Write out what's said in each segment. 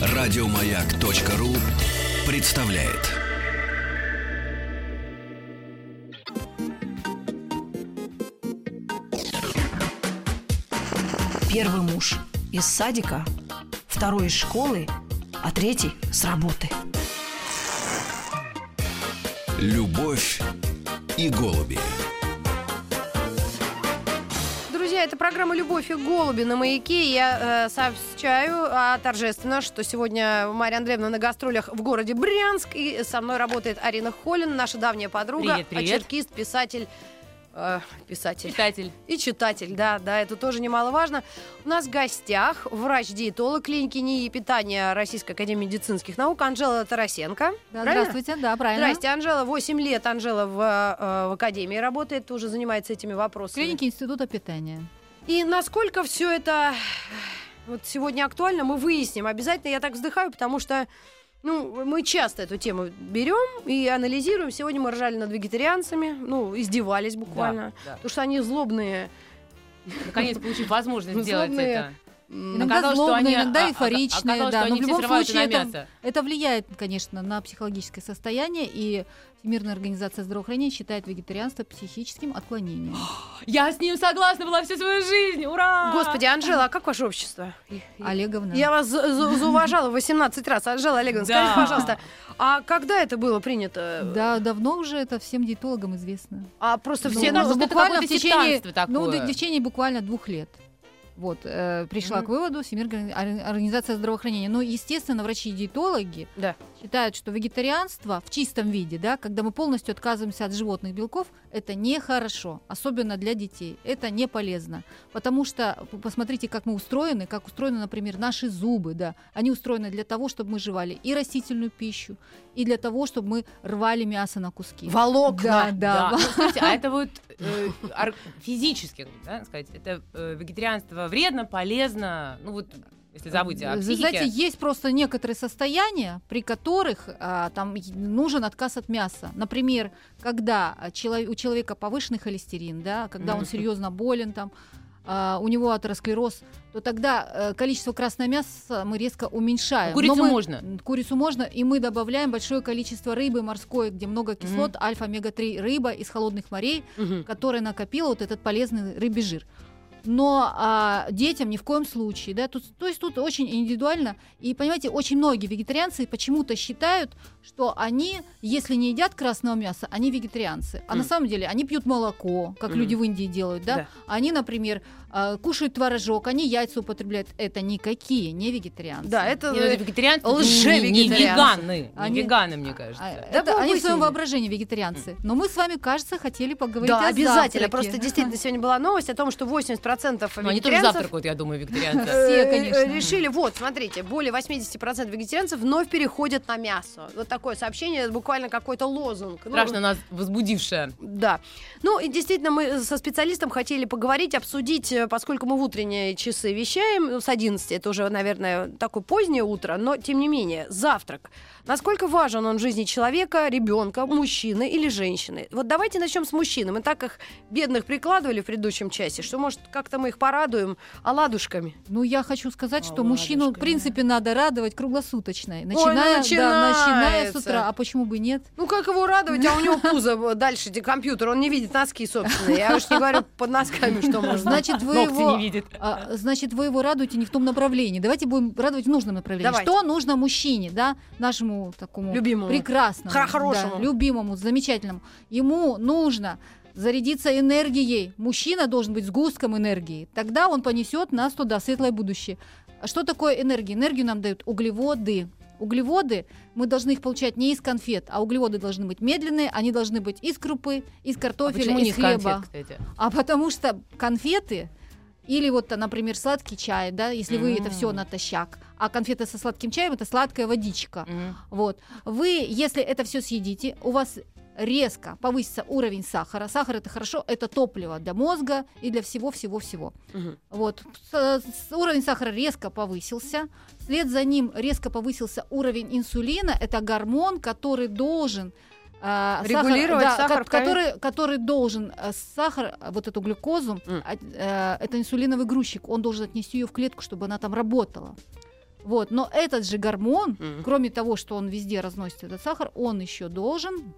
Радиомаяк.ру представляет. Первый муж из садика, второй из школы, а третий с работы. Любовь и голуби. Друзья, это программа «Любовь и голуби» на «Маяке». Я э, сообщаю а, торжественно, что сегодня Марья Андреевна на гастролях в городе Брянск. И со мной работает Арина Холин, наша давняя подруга. Привет, привет. Очеркист, писатель. Э, писатель. Читатель. И читатель, да, да, это тоже немаловажно. У нас в гостях врач-диетолог клиники НИИ питания Российской Академии медицинских наук Анжела Тарасенко. Да, Правильно? здравствуйте, да, правильно. Здрасте, Анжела. 8 лет Анжела в, э, в Академии работает, уже занимается этими вопросами. клинике Института питания. И насколько все это вот сегодня актуально, мы выясним. Обязательно я так вздыхаю, потому что ну, мы часто эту тему берем и анализируем. Сегодня мы ржали над вегетарианцами, ну, издевались буквально. Да, да. Потому что они злобные. Наконец получив возможность сделать это. Иногда Оказалось, что злобные, они- иногда эйфоричные, оказалось, да, но в любом случае это, это влияет, конечно, на психологическое состояние, и Всемирная организация здравоохранения считает вегетарианство психическим отклонением. Я с ним согласна была всю свою жизнь. Ура! Господи, Анжела, а как ваше общество? Олеговна. Я вас за- за- зауважала 18 раз. Анжела Олеговна, Да. скажите, пожалуйста, а когда это было принято? Да, давно уже это всем диетологам известно. А просто Ну, все... ну, это буквально в течение, ну, в течение буквально двух лет. Вот, э, пришла Мгм. к выводу Всемирная ор- организация здравоохранения. Ну, естественно, врачи-диетологи Да. считают, что вегетарианство в чистом виде, да, когда мы полностью отказываемся от животных белков, это нехорошо, особенно для детей. Это не полезно. Потому что посмотрите, как мы устроены, как устроены, например, наши зубы, да. Они устроены для того, чтобы мы жевали и растительную пищу, и для того, чтобы мы рвали мясо на куски. Волокна. Да, Да. да. Ну, скажите, а это вот э, ар- физически, да, сказать, это э, вегетарианство вредно, полезно, ну вот, если забыть о Вы психике. знаете, есть просто некоторые состояния, при которых а, там нужен отказ от мяса. Например, когда а, у человека повышенный холестерин, да, когда он серьезно болен, там, а, у него атеросклероз, то тогда э, количество красного мяса мы резко уменьшаем. Курицу мы- можно? Курицу можно, и мы добавляем большое количество рыбы морской, где много кислот, альфа-омега-3 рыба из холодных морей, Мгм. которая накопила вот этот полезный рыбий жир. Но а, детям ни в коем случае, да, тут, то есть тут очень индивидуально. И понимаете, очень многие вегетарианцы почему-то считают, что они, если не едят красного мяса, они вегетарианцы. А на Мгм. самом деле они пьют молоко, как Мгм. люди в Индии делают, да. Да. Они, например, кушают творожок, они яйца употребляют. Это никакие не вегетарианцы. Да, это... Не, ну, вегетарианцы, не- не, лже-вегетарианцы. веганы, не Они- веганы, мне кажется. А, Да это мы они в своем воображении вегетарианцы. Но мы с вами, кажется, хотели поговорить Да, о обязательно. завтраке. Просто действительно сегодня была новость о том, что 80% Ну, они тоже вегетарианцев завтракают, я думаю, вегетарианцы. Все, э, конечно. э, решили, вот, смотрите, более 80% вегетарианцев вновь переходят на мясо. Вот такое сообщение, буквально какой-то лозунг. Ну, Страшно нас возбудившее. Да. Ну, и действительно, мы со специалистом хотели поговорить, обсудить, поскольку мы в утренние часы вещаем, ну, с 11, это уже, наверное, такое позднее утро, но, тем не менее, завтрак. Насколько важен он в жизни человека, ребенка, мужчины или женщины? Вот давайте начнем с мужчин. Мы так их бедных прикладывали в предыдущем часе, что, может, как-то мы их порадуем оладушками. Ну, я хочу сказать, что Оладушками. мужчину, в принципе, надо радовать круглосуточно. Начиная, да, начинается. начиная с утра. А почему бы нет? Ну, как его радовать, а у него пузо дальше, где компьютер, он не видит носки собственные. Я уж не говорю под носками, что можно. Значит, вы Ногти его... не видит. а, значит, вы его радуете не в том направлении. Давайте будем радовать в нужном направлении. Давайте. Что нужно мужчине, да, нашему такому Любимому. прекрасному, Хо- хорошему. да, любимому, замечательному? Ему нужно зарядиться энергией. Мужчина должен быть сгустком энергии. Тогда он понесет нас туда, светлое будущее. А что такое энергия? Энергию нам дают углеводы. Углеводы, мы должны их получать не из конфет, а углеводы должны быть медленные, они должны быть из крупы, из А картофеля, не из из конфет, хлеба. кстати? А потому что конфеты или вот, например, сладкий чай, да, если вы это все натощак, а конфеты со сладким чаем это сладкая водичка. Мгм. Вот. Вы, если это все съедите, у вас резко повысится уровень сахара. Сахар это хорошо, это топливо для мозга и для всего-всего-всего. Мгм. Вот. Уровень сахара резко повысился. Вслед за ним резко повысился уровень инсулина. Это гормон, который должен а, Регулировать да, сахар ко- который, который должен э, сахар, э, вот эту глюкозу, М. а, э, это инсулиновый грузчик, он должен отнести ее в клетку, чтобы она там работала. Вот, но этот же гормон, Мгм. кроме того, что он везде разносит этот сахар, он еще должен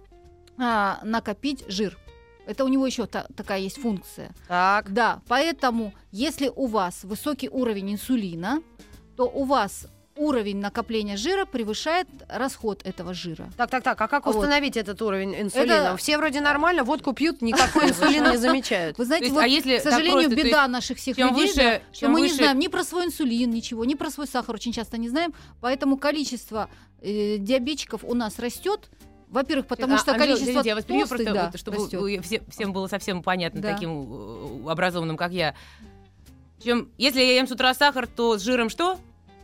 а, накопить жир. Это у него еще такая есть функция. Так. Да, поэтому если у вас высокий уровень инсулина, то у вас уровень накопления жира превышает расход этого жира. Так, так, так. А как Вот. установить этот уровень инсулина? Это- Все вроде нормально, водку пьют, никакой инсулин не замечают. Вы знаете, вот, а если к сожалению, беда наших всех людей, что мы не знаем ни про свой инсулин, ничего, ни про свой сахар очень часто не знаем, поэтому количество э, диабетчиков у нас растет. Во-первых, потому А, что Анжела, количество извините, я вас толстых, просто да, вот, чтобы растет. все- всем было совсем понятно Да. таким э, образованным, как я. Чем, если я ем с утра сахар, то с жиром что?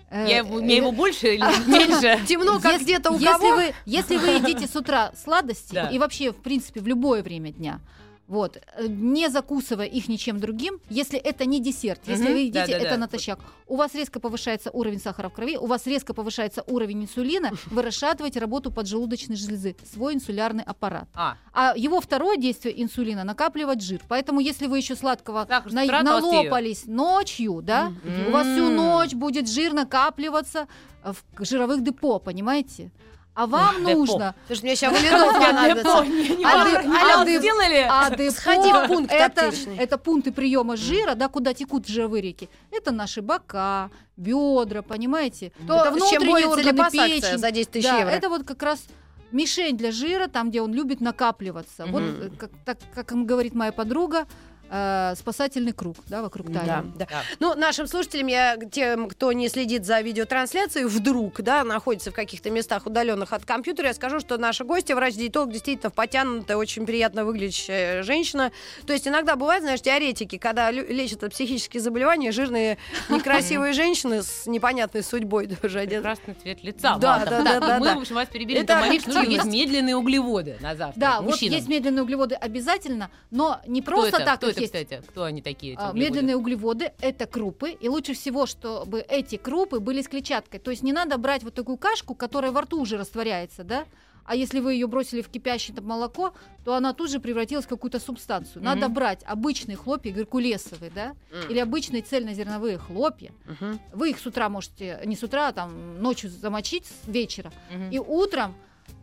Э, Я, его- у меня э, его больше или меньше? Темно, как Если- где-то у если кого. Вы, если вы едите с утра сладости, Да. и вообще, в принципе, в любое время дня, вот, э, не закусывая их ничем другим, если это не десерт, если Мгм. вы едите Да-да-да. это натощак, у вас резко повышается уровень сахара в крови, у вас резко повышается уровень инсулина, вы расшатываете работу поджелудочной железы, свой инсулярный аппарат. А, А его второе действие инсулина накапливать жир. Поэтому, если вы еще сладкого Сахар на- налопались ночью, да, у вас всю ночь будет жир накапливаться э, в жировых депо, понимаете? А вам Депо. нужно Слушай, мне сейчас валидол понадобится. А а ты- а сделали? а депо Сходи в пункт это, это пункты приема жира, да, куда текут жировые реки. Это наши бока, бедра, понимаете? То, это внутренние органы печень. за 10 тысяч Да, евро? это вот как раз мишень для жира, там, где он любит накапливаться. Вот, Мгм. э, как, так, как говорит моя подруга, э, спасательный круг, да, вокруг Да, талии. да. Да. Ну, нашим слушателям, я, тем, кто не следит за видеотрансляцией, вдруг, да, находится в каких-то местах удаленных от компьютера, я скажу, что наша гостья, врач-диетолог, действительно потянутая, очень приятно выглядящая женщина. То есть иногда бывает, знаешь, теоретики, когда лечат от психических заболеваний, жирные, некрасивые женщины с непонятной судьбой тоже одеты. Красный цвет лица. Да, да, да, да, Мы, да. в общем, вас перебили. Это Это Маришка, есть медленные углеводы на завтрак. Да, вот есть медленные углеводы обязательно, но не просто так Это, есть. кстати? Кто они такие? А, углеводы? Медленные углеводы – это крупы, и лучше всего, чтобы эти крупы были с клетчаткой. То есть не надо брать вот такую кашку, которая во рту уже растворяется, да? А если вы ее бросили в кипящее там, молоко, то она тут же превратилась в какую-то субстанцию. Надо Мгм. брать обычные хлопья геркулесовые, да, М. или обычные цельнозерновые хлопья. Мгм. Вы их с утра можете, не с утра, а там ночью замочить с вечера, Мгм. и утром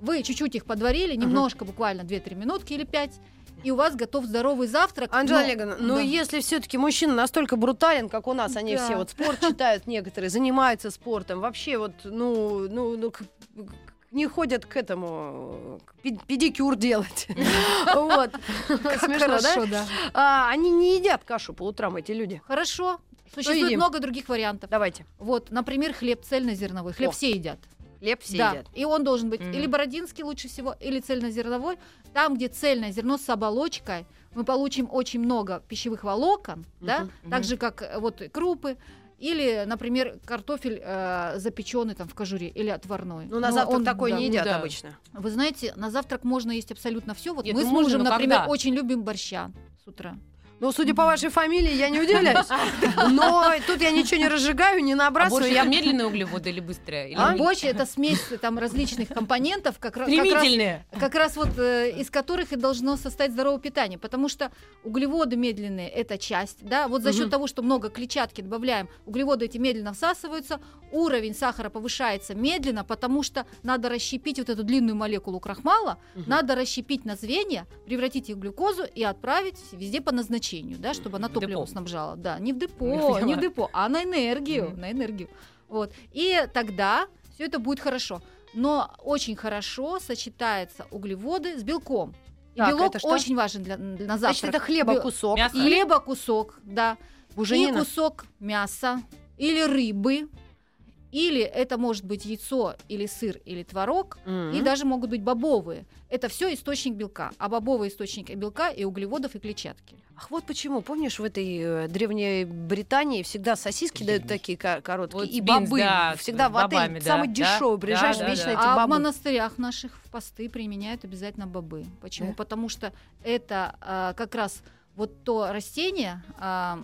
вы чуть-чуть их подварили, немножко, буквально 2-3 минутки или 5, и у вас готов здоровый завтрак. Анжела но- Олеговна, ну да. если все-таки мужчина настолько брутален, как у нас, они Да. все вот спорт читают некоторые, занимаются спортом, вообще вот, ну, ну, ну, не ходят к этому, к педикюр делать. Вот. Смешно, да? А, Они не едят кашу по утрам, эти люди. Хорошо. Существует много других вариантов. Давайте. Вот, например, хлеб цельнозерновой. Хлеб все едят. Хлеб все да. едят. И он должен быть Мгм. или бородинский лучше всего, или цельнозерновой. Там, где цельное зерно с оболочкой, мы получим очень много пищевых волокон, да, Мгм, так же как э, вот крупы. Или, например, картофель э, запеченный там в кожуре или отварной. Ну, на Но завтрак он, такой да, не ну едят да. обычно. Вы знаете, на завтрак можно есть абсолютно все. Вот Нет, мы ну с мужем, например, когда? очень любим борща с утра. Ну, судя по вашей фамилии, я не удивляюсь. Но тут я ничего не разжигаю, не А набрасываю. больше я- медленные углеводы или быстрые? Или А борщ это смесь там различных компонентов, как, как раз как раз вот э, из которых и должно состоять здоровое питание, потому что углеводы медленные это часть, да, вот за счет Мгм. того, что много клетчатки добавляем, углеводы эти медленно всасываются, уровень сахара повышается медленно, потому что надо расщепить вот эту длинную молекулу крахмала, Мгм. надо расщепить на звенья, превратить их в глюкозу и отправить везде по назначению, да, чтобы она В топливом депо. снабжала, да, не в депо, не в депо, а на энергию, Мгм. на энергию, вот, и тогда все это будет хорошо. Но очень хорошо сочетаются углеводы с белком. И Так, белок очень важен для, для на завтрак. Значит, это хлеба кусок. Мясо. Хлеба кусок, да. И Буженина. кусок мяса или рыбы. Или это может быть яйцо, или сыр, или творог. Мгм. И даже могут быть бобовые. Это все источник белка. А бобовые источники белка и углеводов, и клетчатки. Ах, вот почему, помнишь, в этой э, древней Британии всегда сосиски дают такие ко- короткие, Вот и бинс, бобы. да, всегда в бобами, да, самый да, дешевый, да, приезжаешь, да, вечно да. эти а в бобы. монастырях наших в посты применяют обязательно бобы. Почему? Да? Потому что это а, как раз вот то растение, а,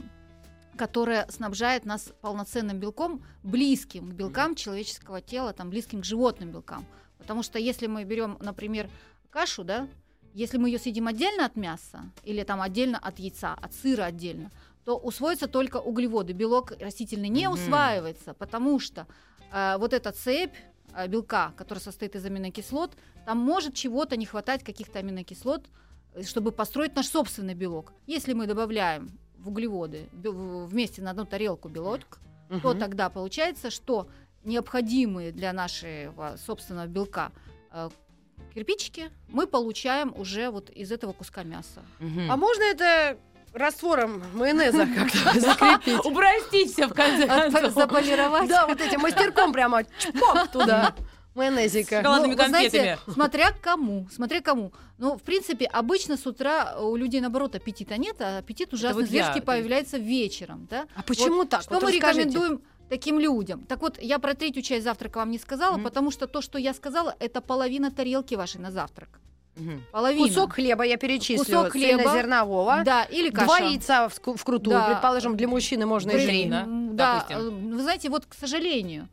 которое снабжает нас полноценным белком, близким к белкам человеческого тела, там, близким к животным белкам. Потому что если мы берем, например, кашу, да, если мы ее съедим отдельно от мяса или там отдельно от яйца, от сыра отдельно, то усвоятся только углеводы. Белок растительный не Мгм. усваивается, потому что э, вот эта цепь э, белка, которая состоит из аминокислот, там может чего-то не хватать, каких-то аминокислот, э, чтобы построить наш собственный белок. Если мы добавляем в углеводы вместе на одну тарелку белок, то Мгм. тогда получается, что необходимые для нашего собственного белка э, кирпичики мы получаем уже вот из этого куска мяса. Мгм. А можно это раствором майонеза как-то закрепить? Упростить все в конце концов. Заполировать. Да, вот этим мастерком прямо чпок туда майонезика. Шоколадными Ну, вы знаете, конфетами. смотря кому, смотря кому. Ну, в принципе, обычно с утра у людей, наоборот, аппетита нет, а аппетит ужасно вот зверски появляется вечером, да? А почему Вот так? Что Вот мы расскажите. рекомендуем таким людям? Так вот, я про третью часть завтрака вам не сказала, Мгм. потому что то, что я сказала, это половина тарелки вашей на завтрак. Мгм. Половина. Кусок хлеба я перечислю. Кусок хлеба. Цельнозернового. Да, или каша. Два яйца в вкрутую. Да. Предположим, для мужчины можно и При- м, Да, допустим. э, вы знаете, вот, к сожалению,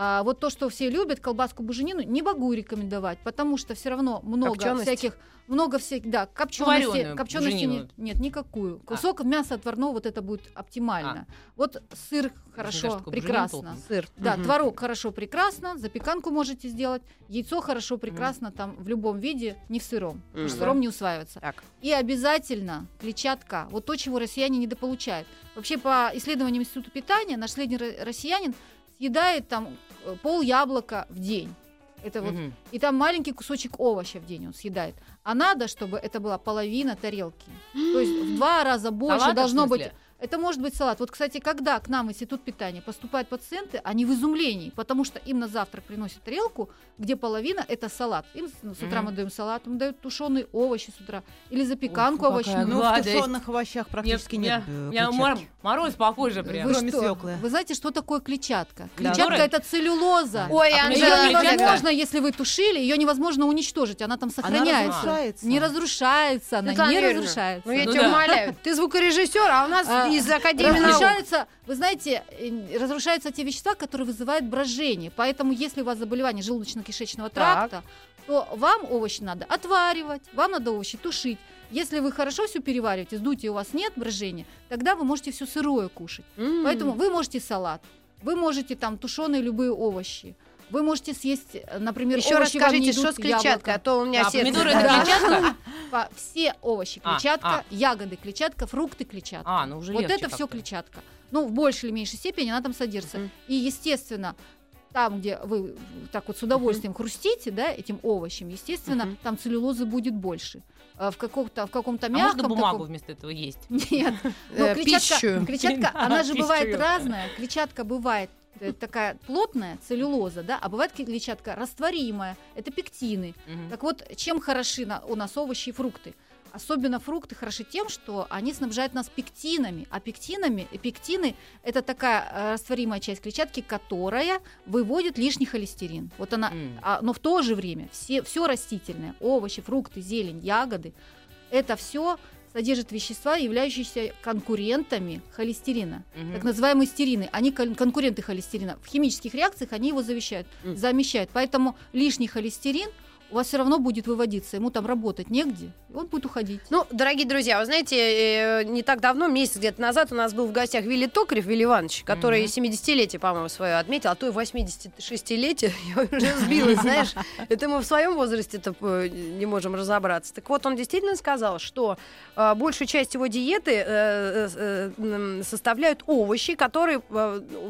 а, вот то, что все любят, колбаску буженину, не могу рекомендовать, потому что все равно много Копченость? всяких, много всяких, да, копчености, варёную копчености нет, нет, никакую. Кусок мяса отварного вот это будет оптимально. Вот сыр хорошо, прекрасно. Сыр. Да, Мгм. творог хорошо, прекрасно, запеканку можете сделать, яйцо хорошо, прекрасно, там в любом виде, не в сыром, потому что сыром не усваивается. Так. И обязательно клетчатка, вот то, чего россияне недополучают. Вообще, по исследованиям Института питания, наш средний ро- россиянин съедает там э, пол яблока в день. Это вот, Мгм. и там маленький кусочек овоща в день он съедает. А надо, чтобы это была половина тарелки. То есть в два раза больше Салата, должно быть? Это может быть салат. Вот, кстати, когда к нам в институт питания поступают пациенты, они в изумлении, потому что им на завтрак приносят тарелку, где половина это салат. Им с, ну, с утра Мгм. мы даем салат, им дают тушеные овощи с утра или запеканку Ой, овощную. Ну, в тушеных овощах практически нет меня- э, меня мор- клетчатки. мороз по коже Вы прям. что? Кроме свеклы. Вы знаете, что такое клетчатка? Да. Клетчатка Которая- это целлюлоза. Ой, А Ее невозможно, если вы тушили, ее невозможно уничтожить, она там Она сохраняется. разрушается. Не разрушается, она Светлана не Юрьевна, разрушается. Ну, я Ну тебя да. умоляю. Ты звукорежиссер, а у нас А, из Академии наук. Разрушаются, вы знаете, э, разрушаются те вещества, которые вызывают брожение. Поэтому, если у вас заболевание желудочно-кишечного тракта, то вам овощи надо отваривать, вам надо овощи тушить. Если вы хорошо все перевариваете, сдутия у вас нет брожения, тогда вы можете все сырое кушать. М. Поэтому вы можете салат, вы можете там тушеные любые овощи, вы можете съесть, например, Еще овощи вам не скажите, что с клетчаткой, яблоко. а то у меня Да, сердце... помидоры Да. это клетчатка? Все овощи А, клетчатка, а. ягоды клетчатка, фрукты клетчатка. А, ну уже Вот это все клетчатка. Ну, в большей или меньшей степени она там содержится. Мгм. И, естественно, там, где вы так вот с удовольствием хрустите, да, этим овощем, естественно, Мгм. там целлюлозы будет больше. А В, каком-то, в каком-то А мягком... можно бумагу таком- вместо этого есть? Нет. Но Э, клетчатка, пищу. клетчатка, Да, она же бывает разная. Клетчатка бывает э, такая плотная, целлюлоза, да, а бывает клетчатка растворимая, это пектины. Мгм. Так вот, чем хороши на- у нас овощи и фрукты? Особенно фрукты хороши тем, что они снабжают нас пектинами. А пектинами, э, пектины – это такая э, растворимая часть клетчатки, которая выводит лишний холестерин. Вот она, М. а, но в то же время все, все растительное, овощи, фрукты, зелень, ягоды, это все содержит вещества, являющиеся конкурентами холестерина. Мгм. Так называемые стерины. Они кон- конкуренты холестерина. В химических реакциях они его завещают, Мгм. замещают. Поэтому лишний холестерин у вас все равно будет выводиться. Ему там работать негде, и он будет уходить. Ну, дорогие друзья, вы знаете, э, не так давно, месяц где-то назад, у нас был в гостях Вилли Токарев, Вилли Иванович, который Мгм. 70-летие, по-моему, свое отметил, а то и 86-летие, я уже сбилась, знаешь. Это мы в своем возрасте-то э, не можем разобраться. Так вот, он действительно сказал, что э, большую часть его диеты составляют овощи, которые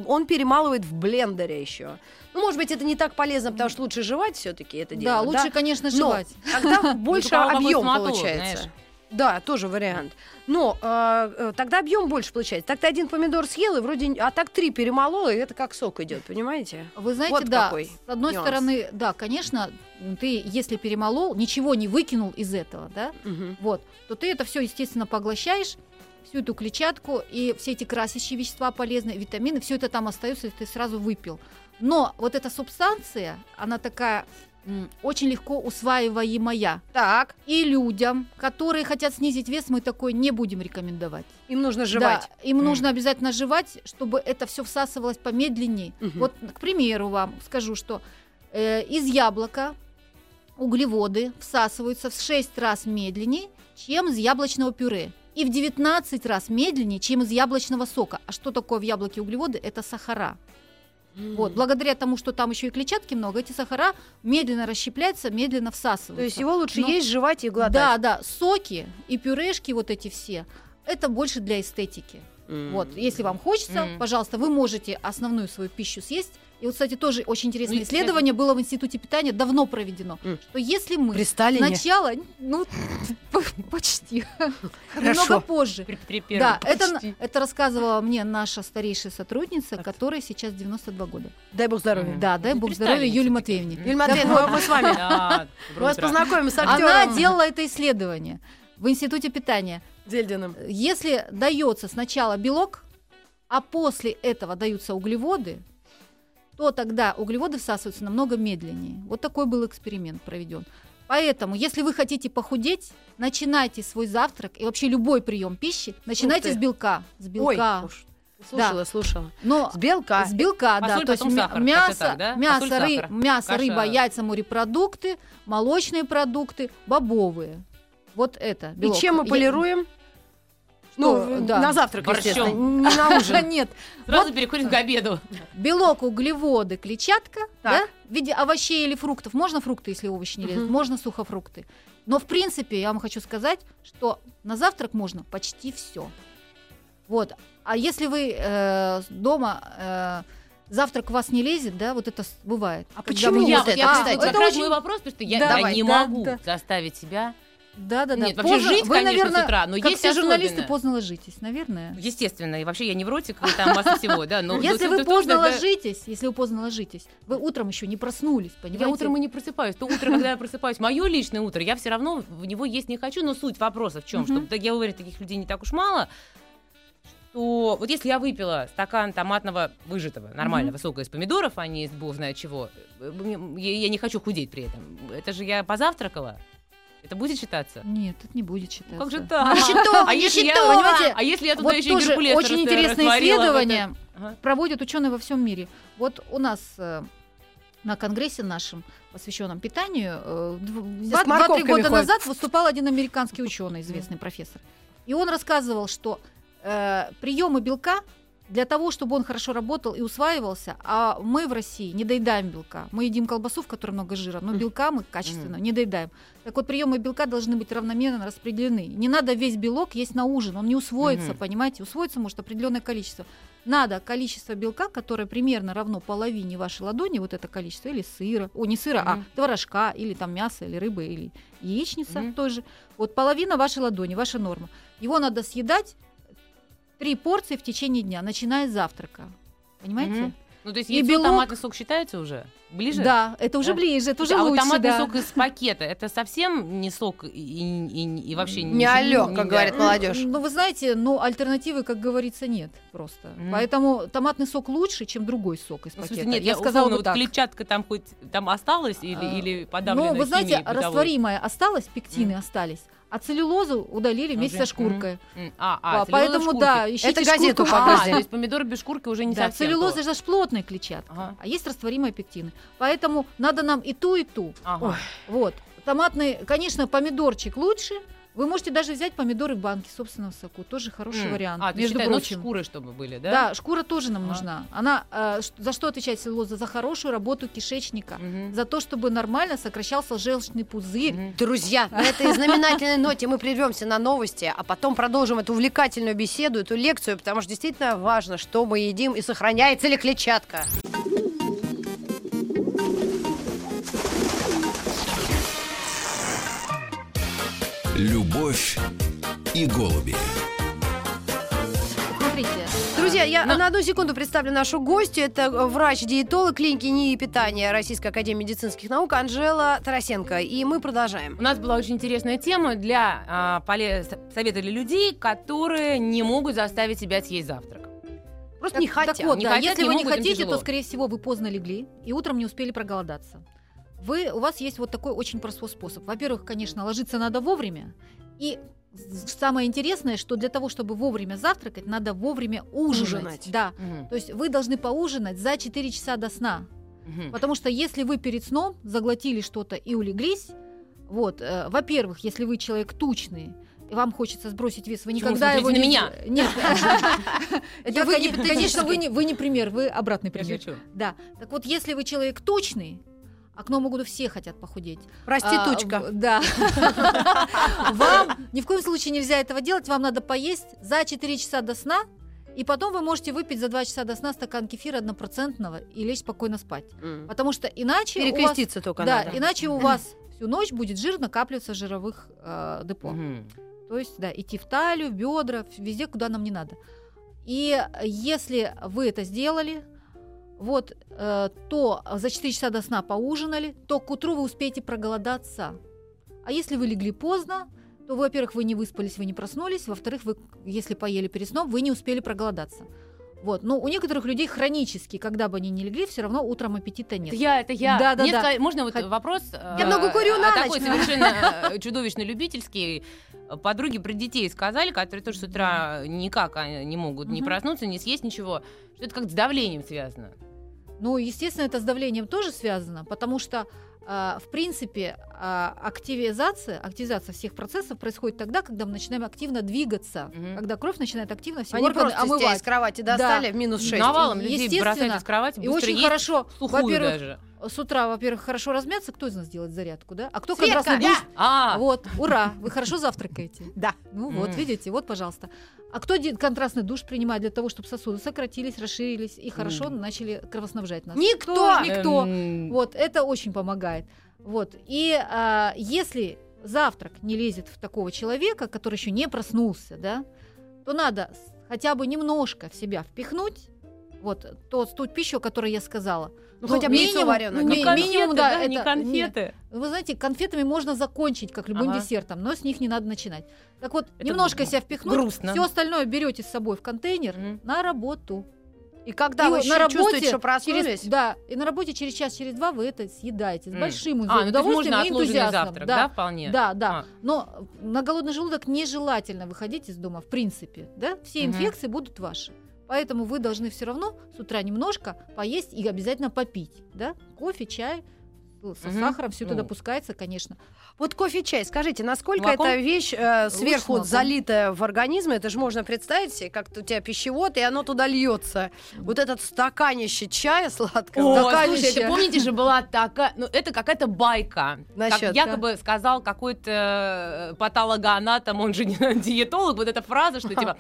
он перемалывает в блендере еще. Ну, может быть, это не так полезно, потому что лучше жевать все-таки это дело. да, лучше, конечно, Но жевать. Тогда больше объем получается. Да, тоже вариант. Но э, э, тогда объем больше получается. Так ты один помидор съел, и вроде, а так три перемолол, и это как сок идет, понимаете? Вы знаете, Вот да, какой с одной нюанс. стороны, да, конечно, ты, если перемолол, ничего не выкинул из этого, да, вот, то ты это все, естественно, поглощаешь, всю эту клетчатку и все эти красящие вещества полезные, витамины, все это там остается, и ты сразу выпил. Но вот эта субстанция, она такая очень легко усваиваемая. Так, И людям, которые хотят снизить вес, мы такой не будем рекомендовать. им нужно жевать. Да, им М. нужно обязательно жевать, чтобы это все всасывалось помедленнее. Мгм. Вот, к примеру, вам скажу, что э, из яблока углеводы всасываются в 6 раз медленнее, чем из яблочного пюре. И в 19 раз медленнее, чем из яблочного сока. А что такое в яблоке углеводы? Это сахара. Вот, благодаря тому, что там еще и клетчатки много, эти сахара медленно расщепляются, медленно всасываются. То есть его лучше Но- есть, жевать и глотать. Да, да, соки и пюрешки вот эти все, это больше для эстетики. М. Вот, если вам хочется, Мгм. пожалуйста, вы можете основную свою пищу съесть. И вот, кстати, тоже очень интересное Ну, исследование было в Институте питания, давно проведено, М. что если мы При Сталине? сначала, ну, почти, Хорошо. немного позже, При Первом. да, это, почти. это рассказывала мне наша старейшая сотрудница, которой сейчас 92 года. Дай бог здоровья. Да, дай бог при здоровья Юлии. Матвеевне. Юлия Матвеевна, Так мы, с вами. Да, Мы вас познакомим с Она актером делала это исследование в Институте питания. Зельдиным. Если дается сначала белок, а после этого даются углеводы, то тогда углеводы всасываются намного медленнее. Вот такой был эксперимент проведен. Поэтому, если вы хотите похудеть, начинайте свой завтрак и вообще любой прием пищи, начинайте с белка. С Ой, белка. уж слушала, слушала. Но С белка. с белка, да. Фасоль, То есть сахар, мясо, так, да? мясо, Фасоль, ры- сахар. мясо Каша. рыба, яйца, морепродукты, молочные продукты, бобовые. Вот это. И белок. чем мы полируем? Что, Ну, да. на завтрак, Борщом. естественно, не на ужин. Нет, Сразу переходим к обеду. белок, углеводы, клетчатка, Так. да, в виде овощей или фруктов. Можно фрукты, если овощи не лезут, можно сухофрукты. Но в принципе, я вам хочу сказать, что на завтрак можно почти все. Вот. А если вы э, дома э, завтрак у вас не лезет, да, вот это бывает. А почему вы- вот Я, это, вот я, кстати? вот как это очень- мой вопрос, потому что я, Да, я давай, не да, могу да. заставить себя. Да, да, да. Нет, вообще жить, вы, конечно, наверное, с утра, но как есть все журналисты поздно ложитесь, наверное. Естественно, и вообще я невротик, и там масса всего, да. Но если вы поздно ложитесь, если вы поздно ложитесь, вы утром еще не проснулись, понимаете? Я утром и не просыпаюсь. То утро, когда я просыпаюсь, мое личное утро, я все равно в него есть не хочу. Но суть вопроса в чем? Мгм. Что я уверена, таких людей не так уж мало. Что вот если я выпила стакан томатного выжатого, нормально, Мгм. высокого из помидоров, а не из бог знает чего, э, я, я не хочу худеть при этом. Это же я позавтракала. Это будет считаться? Нет, это не будет считаться. Как же так? Ничто, А если я, ничто, понимаете, а если я туда Вот еще тоже и очень интересное исследование Ага. проводят ученые во всем мире. Вот у нас э, на конгрессе нашем, посвященном питанию, э, два-три года ходят. назад выступал один американский ученый, известный профессор. И он рассказывал, что э, приемы белка для того, чтобы он хорошо работал и усваивался, а мы в России не доедаем белка. Мы едим колбасу, в которой много жира, но белка мы качественно не доедаем. Так вот, приемы белка должны быть равномерно распределены. Не надо весь белок есть на ужин, он не усвоится, понимаете? Усвоится может определенное количество. Надо количество белка, которое примерно равно половине вашей ладони, вот это количество, или сыра, о, не сыра, а творожка, или там мясо, или рыбы, или яичница тоже. Вот половина вашей ладони, ваша норма. Его надо съедать три порции в течение дня, начиная с завтрака. Понимаете? Мгм. Ну, то есть И яйцо, белок- томатный сок считается уже? Ближе? Да, это уже Да? ближе, это уже а вот лучше, томатный да. сок из пакета, это совсем не сок и, и- и вообще Не алё, не- как да. говорит Ну, молодежь. Ну, вы знаете, ну, альтернативы, как говорится, нет просто. Мгм. Поэтому томатный сок лучше, чем другой сок из Ну, пакета. смысле, нет, я я сказала условно, бы вот так. клетчатка там хоть там осталась или, А, или подавленная Ну, вы знаете, бытовой? растворимое осталось, пектины Мгм. остались, а целлюлозу удалили вместе Уже, со шкуркой. А, А, а, поэтому, да, ищите Это газету шкурку. А, то есть помидоры без шкурки уже не Да, совсем целлюлоза же плотная клетчатка, Ага. а есть растворимые пектины. Поэтому надо нам и ту, и ту. Ага. Вот. Томатный, конечно, помидорчик лучше. Вы можете даже взять помидоры в банке собственного соку. Тоже хороший М. вариант. А, ты между считай, ну, прочим. шкурой, чтобы были, да? Да? шкура тоже нам Ага. нужна. Она э, за что отвечает целлюлоза? За хорошую работу кишечника. Мгм. За то, чтобы нормально сокращался желчный пузырь. Мгм. Друзья, на этой знаменательной ноте мы прервемся на новости, а потом продолжим эту увлекательную беседу, эту лекцию, потому что действительно важно, что мы едим и сохраняется ли клетчатка. Любовь и голуби. Смотрите. Друзья, я Но- на одну секунду представлю нашу гостью. Это врач-диетолог клиники НИИ питания Российской Академии медицинских наук Анжела Тарасенко. И мы продолжаем. У нас была очень интересная тема для а, поле- совета для людей, которые не могут заставить себя съесть завтрак. Просто Так- не хотят. Так вот, Не да, хотят, если не вы не хотите, тяжело. то, скорее всего, вы поздно легли и утром не успели проголодаться. Вы, у вас есть вот такой очень простой способ. Во-первых, конечно, ложиться надо вовремя. И самое интересное, что для того, чтобы вовремя завтракать, надо вовремя ужинать. Ужинать. Да. Мгм. То есть вы должны поужинать за 4 часа до сна. Мгм. Потому что если вы перед сном заглотили что-то и улеглись, вот, э, во-первых, если вы человек тучный, и вам хочется сбросить вес, вы Почему никогда его не... на меня? Нет. Это вы. Конечно, вы не- пример, вы обратный пример. Да. Так вот, если вы человек тучный, окно могут все хотят похудеть. Проститутка. А, да. Вам ни в коем случае нельзя этого делать. Вам надо поесть за 4 часа до сна, и потом вы можете выпить за 2 часа до сна стакан кефира однопроцентного и лечь спокойно спать. Потому что иначе у вас, Перекреститься только да, надо. иначе у вас всю ночь будет жир накапливаться в жировых э, депо. То есть, да, идти в талию, в бедра, везде, куда нам не надо. И если вы это сделали, вот, э, то за 4 часа до сна поужинали, то к утру вы успеете проголодаться. А если вы легли поздно, то, во-первых, вы не выспались, вы не проснулись, во-вторых, вы, если поели перед сном, вы не успели проголодаться. Вот. Но у некоторых людей хронически, когда бы они не легли, все равно утром аппетита нет. Это я, это я. Да, да, Мне да. можно вот Хот- вопрос? Я много курю э, на Такой ночь. совершенно э, чудовищно любительский. Подруги про детей сказали, которые тоже с утра никак а, не могут не проснуться, не съесть ничего. Что это как с давлением связано. Ну, естественно, это с давлением тоже связано, потому что, а, в принципе, а, активизация, активизация всех процессов происходит тогда, когда мы начинаем активно двигаться, Мгм. когда кровь начинает активно все Они органы просто тебя из омывать. кровати достали в минус 6. Навалом людей бросают из кровати, И очень есть хорошо, сухую во-первых, даже. с утра, во-первых, хорошо размяться. Кто из нас делает зарядку, да? А кто Светка, я! душ? А, Вот, ура, вы хорошо завтракаете. Да. Ну вот, видите, вот, пожалуйста. А кто контрастный душ принимает для того, чтобы сосуды сократились, расширились и хорошо М. начали кровоснабжать нас? Никто! Тоже никто. эм, Вот, это очень помогает. Вот. И а, если завтрак не лезет в такого человека, который еще не проснулся, да, то надо хотя бы немножко в себя впихнуть. Вот тот, ту пищу, о которой я сказала. Ну, Ну, хотя бы яйцо минимум- вареное. ну, конфеты, минимум, да, да, не это- конфеты. Вы знаете, конфетами можно закончить, как любым Ага. десертом, но с них не надо начинать. Так вот, Это немножко себя впихнуть, грустно. все остальное берете с собой в контейнер Мгм. на работу. И когда И вы на еще работе что через- да, и на работе через час, через два вы это съедаете с М. большим А, ну удовольствием можно и энтузиазмом. завтрак, да. да, вполне? Да, да. А. Но на голодный желудок нежелательно выходить из дома, в принципе. Да? Все Мгм. инфекции будут ваши. Поэтому вы должны все равно с утра немножко поесть и обязательно попить. Да? Кофе, чай, со Мгм. сахаром все это Ну. допускается, конечно. Вот кофе, чай, скажите, насколько Молоком? эта вещь э, сверху молоком. залитая в организм, это же можно представить себе, как у тебя пищевод, и оно туда льется. Вот этот стаканище чая сладкого. О, Стаканище. слушайте, помните же была такая, ну это какая-то байка, Насчёт, как якобы сказал какой-то э, патологоанатом, он же не диетолог, вот эта фраза, что типа,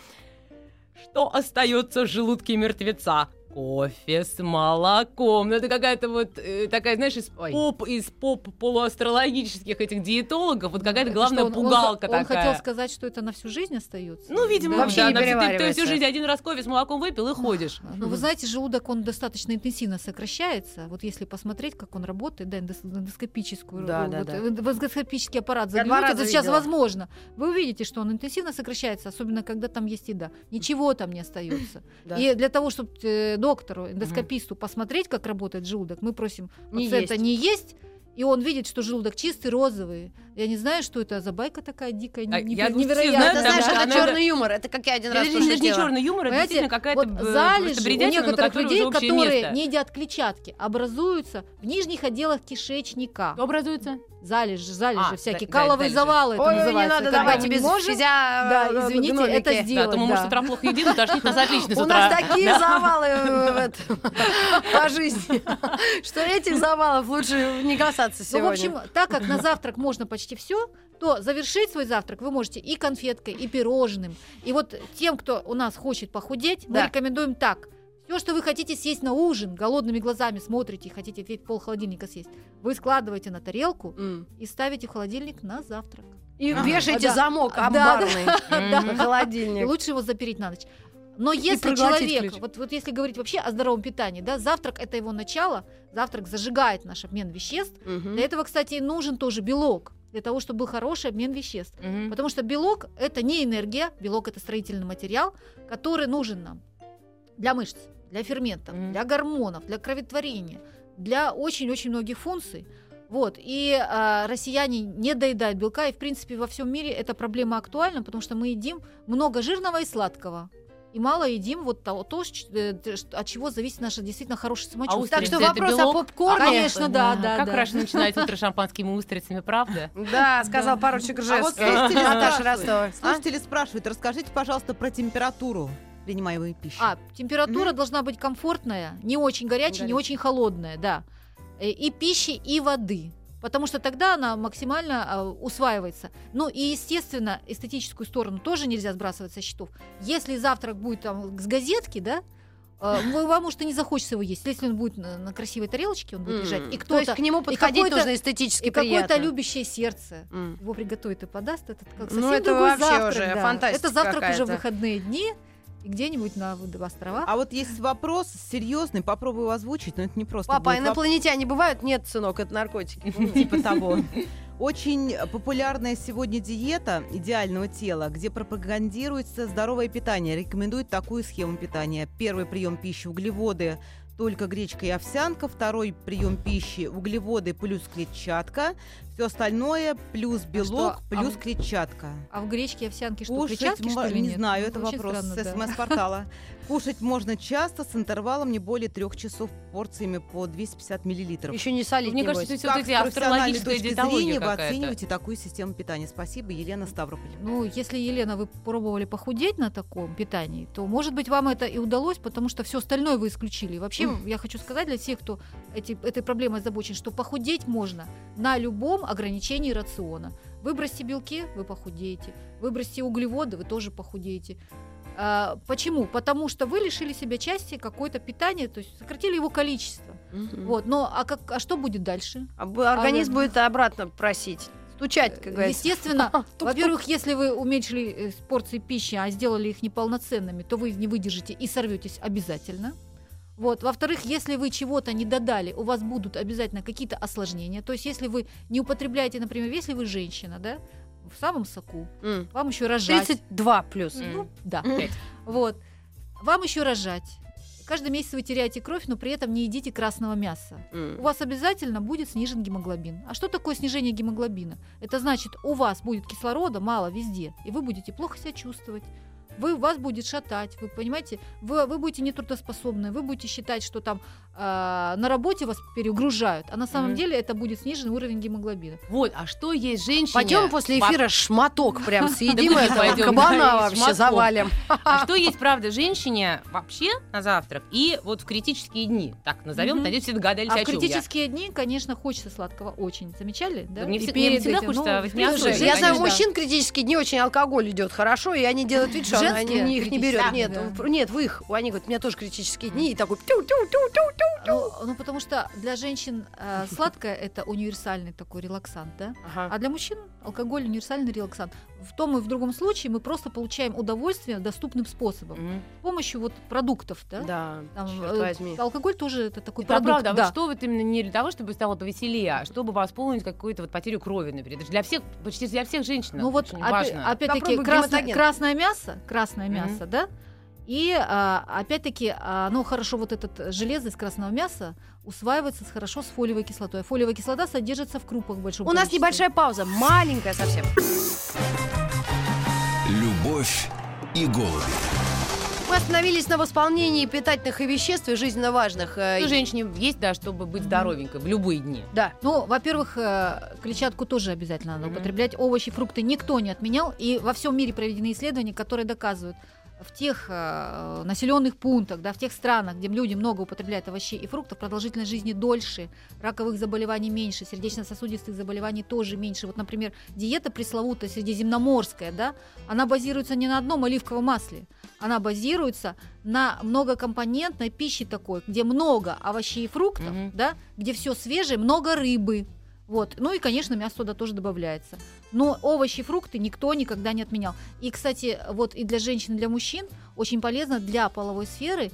что остается в желудке мертвеца? Кофе с молоком. Ну, это какая-то вот э, такая, знаешь, из Ой. поп, из поп полуастрологических этих диетологов, вот какая-то главная он- он пугалка х- он, такая. хотел сказать, что это на всю жизнь остается. Ну, видимо, Да. Вообще да, не на ты- ты, всю жизнь один раз кофе с молоком выпил и ходишь. Ну, вы знаете, желудок, он достаточно интенсивно сокращается. Вот если посмотреть, как он работает, да, эндос- эндоскопическую, Да, э, да, вот, да. э, эндоскопический аппарат заглянуть, это сейчас видела. возможно. Вы увидите, что он интенсивно сокращается, особенно когда там есть еда. Ничего там не остается. Да. И для того, чтобы доктору, эндоскописту посмотреть, как работает желудок, мы просим Не пациента есть. не есть. И он видит, что желудок чистый, розовый. Я не знаю, что это за байка такая дикая, А, не- я невероятная. да, знаешь, это черный юмор. Это как я один раз Это даже не черный юмор, это Понимаете, действительно какая-то вот залежи у некоторых людей, которые место. не едят клетчатки, образуются в нижних отделах кишечника. Что образуется? Залежи, залежи А, всякие, да- да, каловые завалы это Ой, не называется. надо Когда давать мы тебе не можем, физя... Да, извините, гномики. это Да, сделать. то мы, может, с да. утра плохо едим, тошнит нас отлично с У нас такие Да. завалы э, в этом, по жизни, что этих завалов лучше не касаться Ну, сегодня. в общем, так как на завтрак можно почти все, то завершить свой завтрак вы можете и конфеткой, и пирожным. И вот тем, кто у нас хочет похудеть, мы Да. рекомендуем так. Все, что вы хотите съесть на ужин, голодными глазами смотрите и хотите ведь пол холодильника съесть, вы складываете на тарелку М. и ставите в холодильник на завтрак. И Ага. вешаете Да. замок Да, амбарный Да. на И холодильник. лучше его запереть на ночь. Но если человек, ключ. вот, вот если говорить вообще о здоровом питании, да, завтрак это его начало, завтрак зажигает наш обмен веществ. Мгм. Для этого, кстати, нужен тоже белок, для того, чтобы был хороший обмен веществ. Мгм. Потому что белок это не энергия, белок это строительный материал, который нужен нам для мышц, для ферментов, Мгм. для гормонов, для кроветворения, для очень-очень многих функций. Вот. И а, россияне не доедают белка, и, в принципе, во всем мире эта проблема актуальна, потому что мы едим много жирного и сладкого. и мало едим вот того, то, э, от чего зависит наше действительно хорошее А самочувствие. Так устрицы что это вопрос о попкорне. Конечно, да, да, Как да. хорошо начинать утро шампанскими устрицами, правда? Да, сказал поручик А вот Ржевский. А? слушатели спрашивают, расскажите, пожалуйста, про температуру принимаемой пищи. А, температура должна быть комфортная, не очень горячая, не Горячая. очень холодная, да. Э, И пищи, и воды. Потому что тогда она максимально а, усваивается. Ну и, естественно, эстетическую сторону тоже нельзя сбрасывать со счетов. Если завтрак будет там с газетки, да, э, вам, может, и не захочется его есть. Если он будет на, на красивой тарелочке, он будет лежать. М. И То кто-то, есть к нему подходить нужно эстетически и какое-то приятно. любящее сердце М. его приготовит и подаст, этот как Ну, совсем это другой вообще завтрак. уже да. фантастика Это завтрак уже в какая-то. выходные дни и где-нибудь на вот островах. А вот есть вопрос серьезный, попробую озвучить, но это не просто Папа, будет инопланетяне бывают? Нет, сынок, это наркотики. Типа того. Очень популярная сегодня диета идеального тела, где пропагандируется здоровое питание. Рекомендуют такую схему питания. Первый прием пищи углеводы только гречка и овсянка. Второй прием пищи углеводы плюс клетчатка. Все остальное плюс белок а плюс в- клетчатка. А в гречке и овсянке что, Кушать клетчатки, что ли, не нет? знаю, Ну, это вообще вопрос странно, с да. СМС-портала. Кушать можно часто с интервалом не более трех часов порциями по 250 миллилитров. Еще не солить, Мне небось. кажется, это Как все-таки с профессиональной астрологическая точки зрения вы оцениваете такую систему питания? Спасибо, Елена Ставрополь. Ну, если, Елена, вы пробовали похудеть на таком питании, то, может быть, вам это и удалось, потому что все остальное вы исключили. И Вообще, я хочу сказать для всех, кто эти, этой проблемой озабочен, что похудеть можно на любом ограничении рациона. Выбросьте белки, вы похудеете. Выбросьте углеводы, вы тоже похудеете. А, почему? Потому что вы лишили себя части какое-то питания, то есть сократили его количество. Мгм. Вот, но а, как, а что будет дальше? А Организм А, будет обратно просить. Стучать, как говорится. Естественно, во-первых, если вы уменьшили э, порции пищи, а сделали их неполноценными, то вы не выдержите и сорветесь обязательно. Вот. Во-вторых, если вы чего-то не додали, у вас будут обязательно какие-то осложнения. То есть, если вы не употребляете, например, если вы женщина, да, в самом соку, М. вам еще рожать. 32 плюс. Ну, да. М. Вот. Вам еще рожать. Каждый месяц вы теряете кровь, но при этом не едите красного мяса М. у вас обязательно будет снижен гемоглобин. А что такое снижение гемоглобина? Это значит, у вас будет кислорода мало везде, и вы будете плохо себя чувствовать. Вы, вас будет шатать, вы понимаете, вы, вы будете нетрудоспособны, вы будете считать, что там э, на работе вас перегружают, а на самом Мгм. деле это будет снижен уровень гемоглобина. Вот, а что есть женщине? Пойдем после эфира шматок прям съедим этого пойдем, кабана вообще завалим. А что есть, правда, женщине вообще на завтрак и вот в критические дни, так назовем, надеюсь, все догадались, А в критические дни, конечно, хочется сладкого очень. Замечали? Да? Не И вс- не перед всегда хочется, ну, а Я знаю мужчин критические дни очень алкоголь идет хорошо, и они делают вид, что они их не берет. Нет, в- нет, в их. Они говорят, у меня тоже критические дни, и такой тю-тю-тю-тю-тю. Ну, ну, потому что для женщин э, сладкое это универсальный такой релаксант, да? Ага. А для мужчин алкоголь универсальный релаксант. В том и в другом случае мы просто получаем удовольствие доступным способом. Мгм. С помощью вот продуктов, да? Да, Там, черт э, возьми. алкоголь тоже это такой Это продукт. правда, а да. вот что вот именно не для того, чтобы стало повеселее, а чтобы восполнить какую-то вот потерю крови, например. Это для всех, почти для всех женщин Ну вот опять-таки красное, красное мясо, красное Мгм. мясо, да? И а, опять-таки, а, ну хорошо, вот этот железо из красного мяса усваивается с- хорошо с фолиевой кислотой. А Фолиевая кислота содержится в крупах в большом У нас количестве. небольшая пауза, маленькая совсем. Любовь и голуби. Мы остановились на восполнении питательных и веществ и жизненно важных. э, Ну, женщине есть, да, чтобы быть здоровенькой в любые дни. Да. Ну, во-первых, э, клетчатку тоже обязательно надо Мгм. употреблять. Овощи, фрукты никто не отменял. И во всем мире проведены исследования, которые доказывают, в тех э, населенных пунктах, да, в тех странах, где люди много употребляют овощей и фруктов, продолжительность жизни дольше, раковых заболеваний меньше, сердечно-сосудистых заболеваний тоже меньше. Вот, например, диета пресловутая средиземноморская, да, она базируется не на одном оливковом масле, она базируется на многокомпонентной пище такой, где много овощей и фруктов, Мгм. да, где все свежее, много рыбы. Вот. Ну и, конечно, мясо туда тоже добавляется. Но овощи, фрукты никто никогда не отменял. И, кстати, вот и для женщин, и для мужчин очень полезно для половой сферы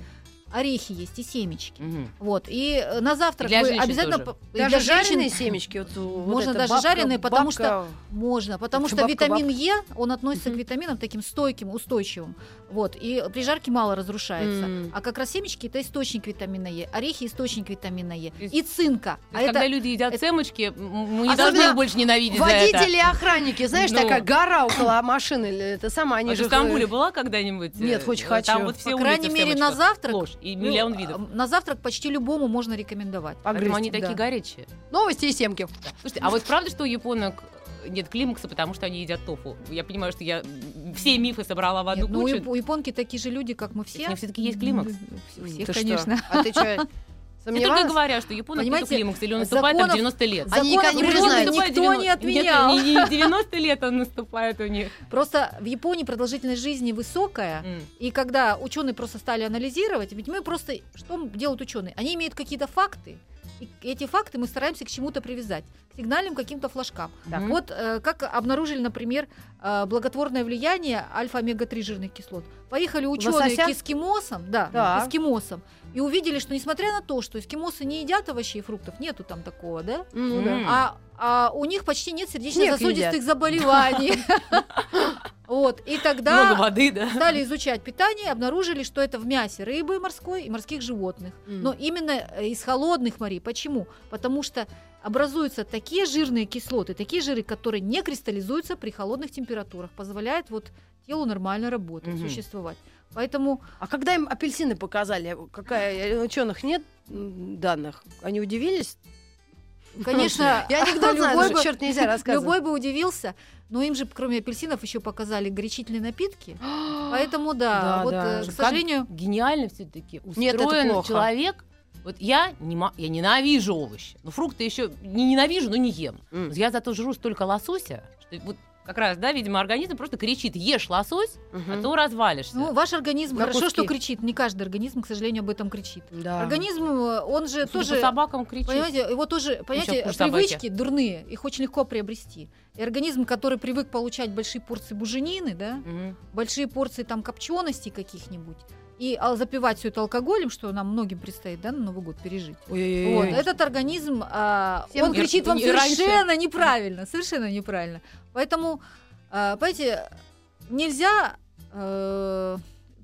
орехи есть и семечки. Мгм. Вот. И э, на завтрак Для вы обязательно... тоже. и Даже для женщин жареные семечки. Вот, вот Можно даже бабка- жареные, потому что бабка- Можно, потому что бабка, витамин Е, он относится Мгм. к витаминам таким стойким, устойчивым. Вот. И при жарке мало разрушается. М. А как раз семечки это источник витамина Е, орехи источник витамина Е. И цинка. А когда это люди едят это- семечки, мы не Особенно должны их больше ненавидеть. Водители и охранники, знаешь, Ну. такая гора около машины, или это сама, они А же... в Стамбуле была когда-нибудь? Нет, Э, очень Там хочу. вот все по крайней мере, на завтрак. И ну, миллион видов. а, На завтрак почти любому можно рекомендовать. Поэтому они Погрызть, такие да. горячие. Новости и семки. Слушайте, а вот правда, что у японок нет климакса, потому что они едят тофу? Я понимаю, что я все мифы собрала в одну Нет, ну, у кучу. яп- у японки такие же люди, как мы все. них всё-таки есть климакс? У всех, Ты что? конечно. А ты что, Мне только сомневалась? говорят, что японок нету климакса, или он наступает там в законов- 90 лет. Они никогда Законов не признают. Никто 90 не Нет, отменял. не, не 90 лет он наступает у них. Просто в Японии продолжительность жизни высокая, М. И когда ученые просто стали анализировать, ведь мы просто, что делают ученые? Они имеют какие-то факты, и эти факты мы стараемся к чему-то привязать, к сигнальным каким-то флажкам. Так. Вот э, как обнаружили, например, э, благотворное влияние альфа-омега-3 жирных кислот. Поехали ученые Лосося? к эскимосам, да, Так. к эскимосам, и увидели, что несмотря на то, что эскимосы не едят овощей и фруктов, нету там такого, да, да. а, а у них почти нет сердечно-сосудистых заболеваний. Вот, и тогда... Много воды, да? Стали изучать питание обнаружили, что это в мясе рыбы морской и морских животных. М. Но именно э, из холодных морей. Почему? Потому что образуются такие жирные кислоты, такие жиры, которые не кристаллизуются при холодных температурах, позволяет вот телу нормально работать, Мгм. существовать. Поэтому А когда им апельсины показали, какая у ученых нет данных, они удивились? Конечно, Я анекдот знаю, любой бы- черт нельзя рассказывать. любой бы удивился, но им же, кроме апельсинов, еще показали горячительные напитки. Поэтому, да, Да, вот, да. э, к Как сожалению, гениально все-таки устроен человек. Вот я, не я ненавижу овощи. Но фрукты еще не ненавижу, но не ем. Вот Я зато жру столько лосося, что вот как раз, да, видимо, организм просто кричит, ешь лосось, Мгм. а то развалишься. ну, ваш организм, На хорошо, куски. что кричит. Не каждый организм, к сожалению, об этом кричит. Да. Организм, э, он же Судя по тоже... собакам кричит. Понимаете, его тоже, понимаете, хуже собаки. привычки дурные, их очень легко приобрести. И организм, который привык получать большие порции буженины, да, Мгм. большие порции там копченостей каких-нибудь, и а, запивать все это алкоголем, что нам многим предстоит, да, на Новый год пережить. Вот, этот организм, а, Всем он кричит вам и раньше. совершенно неправильно, совершенно неправильно. Поэтому, а, понимаете, нельзя э,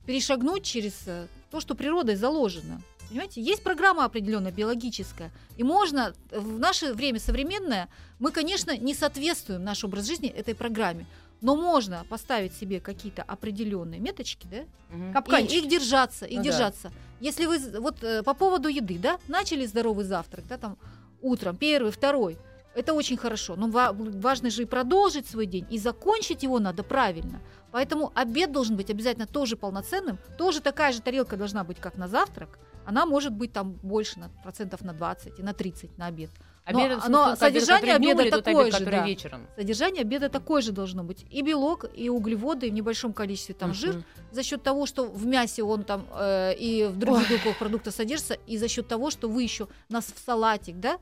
перешагнуть через э, то, что природой заложено. Понимаете, есть программа определенная биологическая, и можно э, в наше время современное мы, конечно, не соответствуем наш образ жизни этой программе, но можно поставить себе какие-то определенные меточки, да, Мгм. и их держаться, их Ну да. держаться. Если вы вот э, по поводу еды, да, начали здоровый завтрак, да, там утром первый, второй, это очень хорошо. Но ва- важно же и продолжить свой день и закончить его надо правильно. Поэтому обед должен быть обязательно тоже полноценным, тоже такая же тарелка должна быть, как на завтрак. Она может быть там больше на процентов на 20 и на 30 на обед. Но- Обед, но обед, содержание днём обеда или такое обед, же, да. вечером. Содержание обеда такое же должно быть. И белок, и углеводы, и в небольшом количестве там жир, Мгм. за счет того, что в мясе он там э, и в других белковых продуктах содержится, и за счет того, что вы еще нас в салатик, да,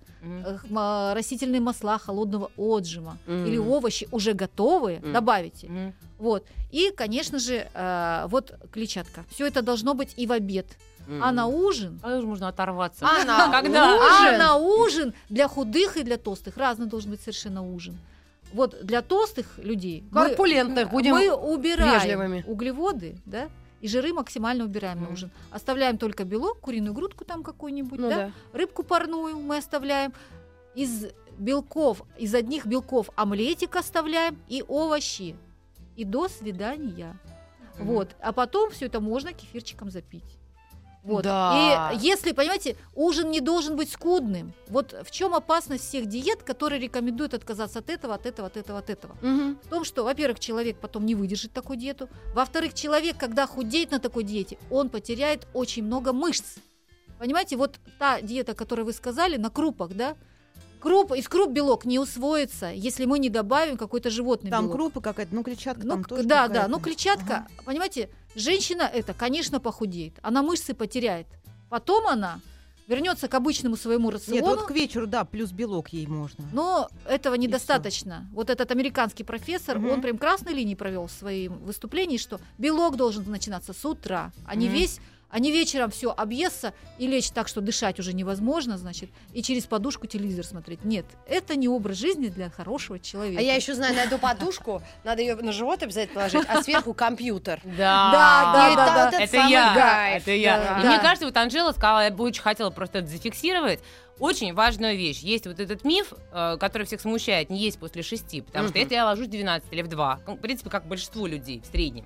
а, растительные масла холодного отжима Мгм. или овощи уже готовые Мгм. добавите. Мгм. Вот. И, конечно же, э, вот клетчатка. Все это должно быть и в обед. А на ужин Когда же можно оторваться? А на Когда? а ужин? на ужин для худых и для толстых разный должен быть совершенно ужин. Вот для толстых людей мы- Корпулентных будем мы убираем вежливыми. углеводы, да, и жиры максимально убираем на Мгм. ужин. Оставляем только белок, куриную грудку там какую-нибудь, Ну да? да. рыбку парную мы оставляем. Из белков, из одних белков омлетик оставляем и овощи. И до свидания. Мгм. Вот. А потом все это можно кефирчиком запить. Вот. Да. И если, понимаете, ужин не должен быть скудным. Вот в чем опасность всех диет, которые рекомендуют отказаться от этого, от этого, от этого, от этого. Мгм. В том, что, во-первых, человек потом не выдержит такую диету. Во-вторых, человек, когда худеет на такой диете, он потеряет очень много мышц. Понимаете, вот та диета, которую вы сказали, на крупах, да? Круп, из круп белок не усвоится, если мы не добавим какой-то животный Там белок. крупы какая-то, ну клетчатка Ну, там тоже да, какая-то. да, ну клетчатка, понимаете, женщина это, конечно, похудеет, она мышцы потеряет. Потом она вернется к обычному своему Нет, рациону, вот к вечеру, да, плюс белок ей можно. но этого недостаточно. Вот этот американский профессор, Мгм. он прям красной линии провел в своем выступлении, что белок должен начинаться с утра, а не Мгм. весь А не вечером все объесться и лечь так, что дышать уже невозможно, значит, и через подушку телевизор смотреть. Нет, это не образ жизни для хорошего человека. А я еще знаю, найду подушку, надо ее на живот обязательно положить, а сверху компьютер. Да, Да, да, да, это я, это я. Мне кажется, вот Анжела сказала, я бы очень хотела просто это зафиксировать. Очень важную вещь. Есть вот этот миф, э, который всех смущает, не есть после шести. Потому что если я ложусь в 12 или в 2, ну, в принципе, как большинство людей в среднем,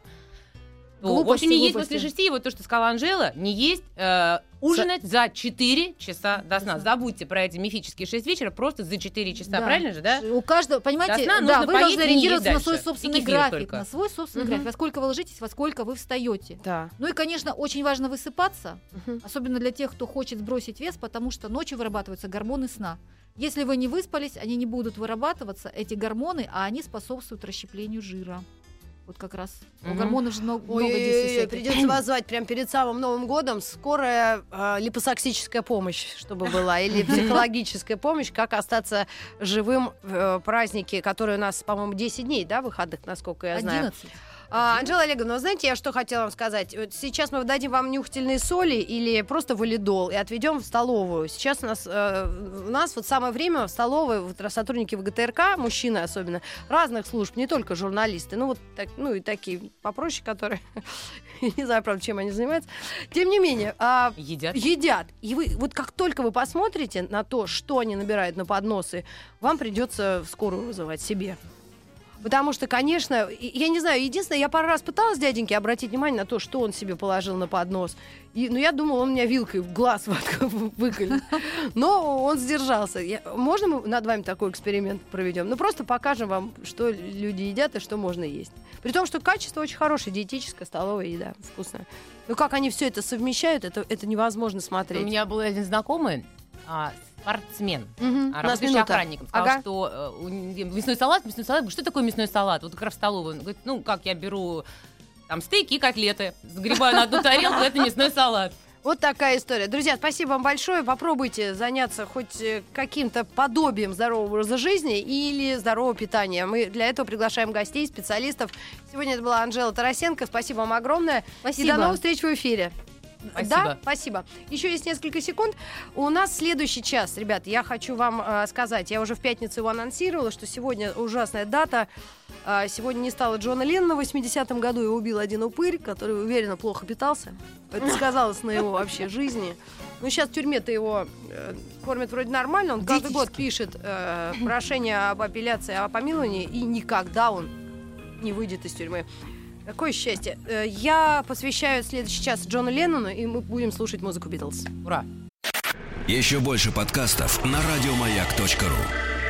Глупости, общем, не есть после шести. Вот то, что сказала Анжела, не есть э, ужинать за 4 часа до сна. Забудьте про эти мифические 6 вечера, просто за 4 часа. Да. Правильно же, да? У каждого, понимаете, да, нужно вы должны ориентироваться на свой собственный график, только. на свой собственный Мгм. график. Во сколько вы ложитесь, во сколько вы встаете. Да. Ну и, конечно, очень важно высыпаться, Мгм. особенно для тех, кто хочет сбросить вес, потому что ночью вырабатываются гормоны сна. Если вы не выспались, они не будут вырабатываться, эти гормоны, а они способствуют расщеплению жира. Вот как раз. У Мгм. гормонов же много, много действий придется вас звать прямо перед самым Новым годом. Скорая э, липосаксическая помощь, чтобы была, или психологическая помощь, как остаться живым в э, празднике, которые у нас, по-моему, 10 дней, да, выходных, насколько я знаю. 11. А, Анжела Олеговна, вы знаете, я что хотела вам сказать? Вот сейчас мы дадим вам нюхательные соли или просто валидол и отведем в столовую. Сейчас у нас, э, у нас вот самое время в столовой вот, сотрудники ВГТРК, мужчины особенно, разных служб, не только журналисты, ну вот так, ну и такие попроще, которые, не знаю, правда, чем они занимаются. Тем не менее, а, Едят. едят. И вы, вот как только вы посмотрите на то, что они набирают на подносы, вам придется скорую вызывать себе. Потому что, конечно, я не знаю, единственное, я пару раз пыталась дяденьке обратить внимание на то, что он себе положил на поднос. И, ну, я думала, он меня вилкой в глаз выколет. Но он сдержался. Я- можно мы над вами такой эксперимент проведем? Ну, просто покажем вам, что люди едят и что можно есть. При том, что качество очень хорошее, диетическая, столовая еда, вкусная. Ну, как они все это совмещают, это, это невозможно У смотреть. меня был один знакомый, а, спортсмен, Мгм. У нас работающий охранником, сказал, Ага. что э, мясной салат, мясной салат, что такое мясной салат? Вот как раз в столовую. Он говорит, ну как я беру там стейки и котлеты, сгребаю на одну тарелку, это мясной салат. Вот такая история. Друзья, спасибо вам большое. Попробуйте заняться хоть э, каким-то подобием здорового образа жизни или здорового питания. Мы для этого приглашаем гостей, специалистов. Сегодня это была Анжела Тарасенко. Спасибо вам огромное. Спасибо. И до новых встреч в эфире. Спасибо. Да, спасибо. Еще есть несколько секунд. У нас следующий час, ребят, я хочу вам э, сказать, я уже в пятницу его анонсировала, что сегодня ужасная дата. А, сегодня не стало Джона Леннона в 80-м году, его убил один упырь, который уверенно плохо питался. Это сказалось на его вообще жизни. Ну, сейчас в тюрьме-то его э, кормят вроде нормально, он каждый год пишет э, прошение об апелляции, о помиловании, и никогда он не выйдет из тюрьмы. Какое счастье. Э, Я посвящаю следующий час Джону Леннону, и мы будем слушать музыку Битлз. Ура! Еще больше подкастов на радиомаяк.ру.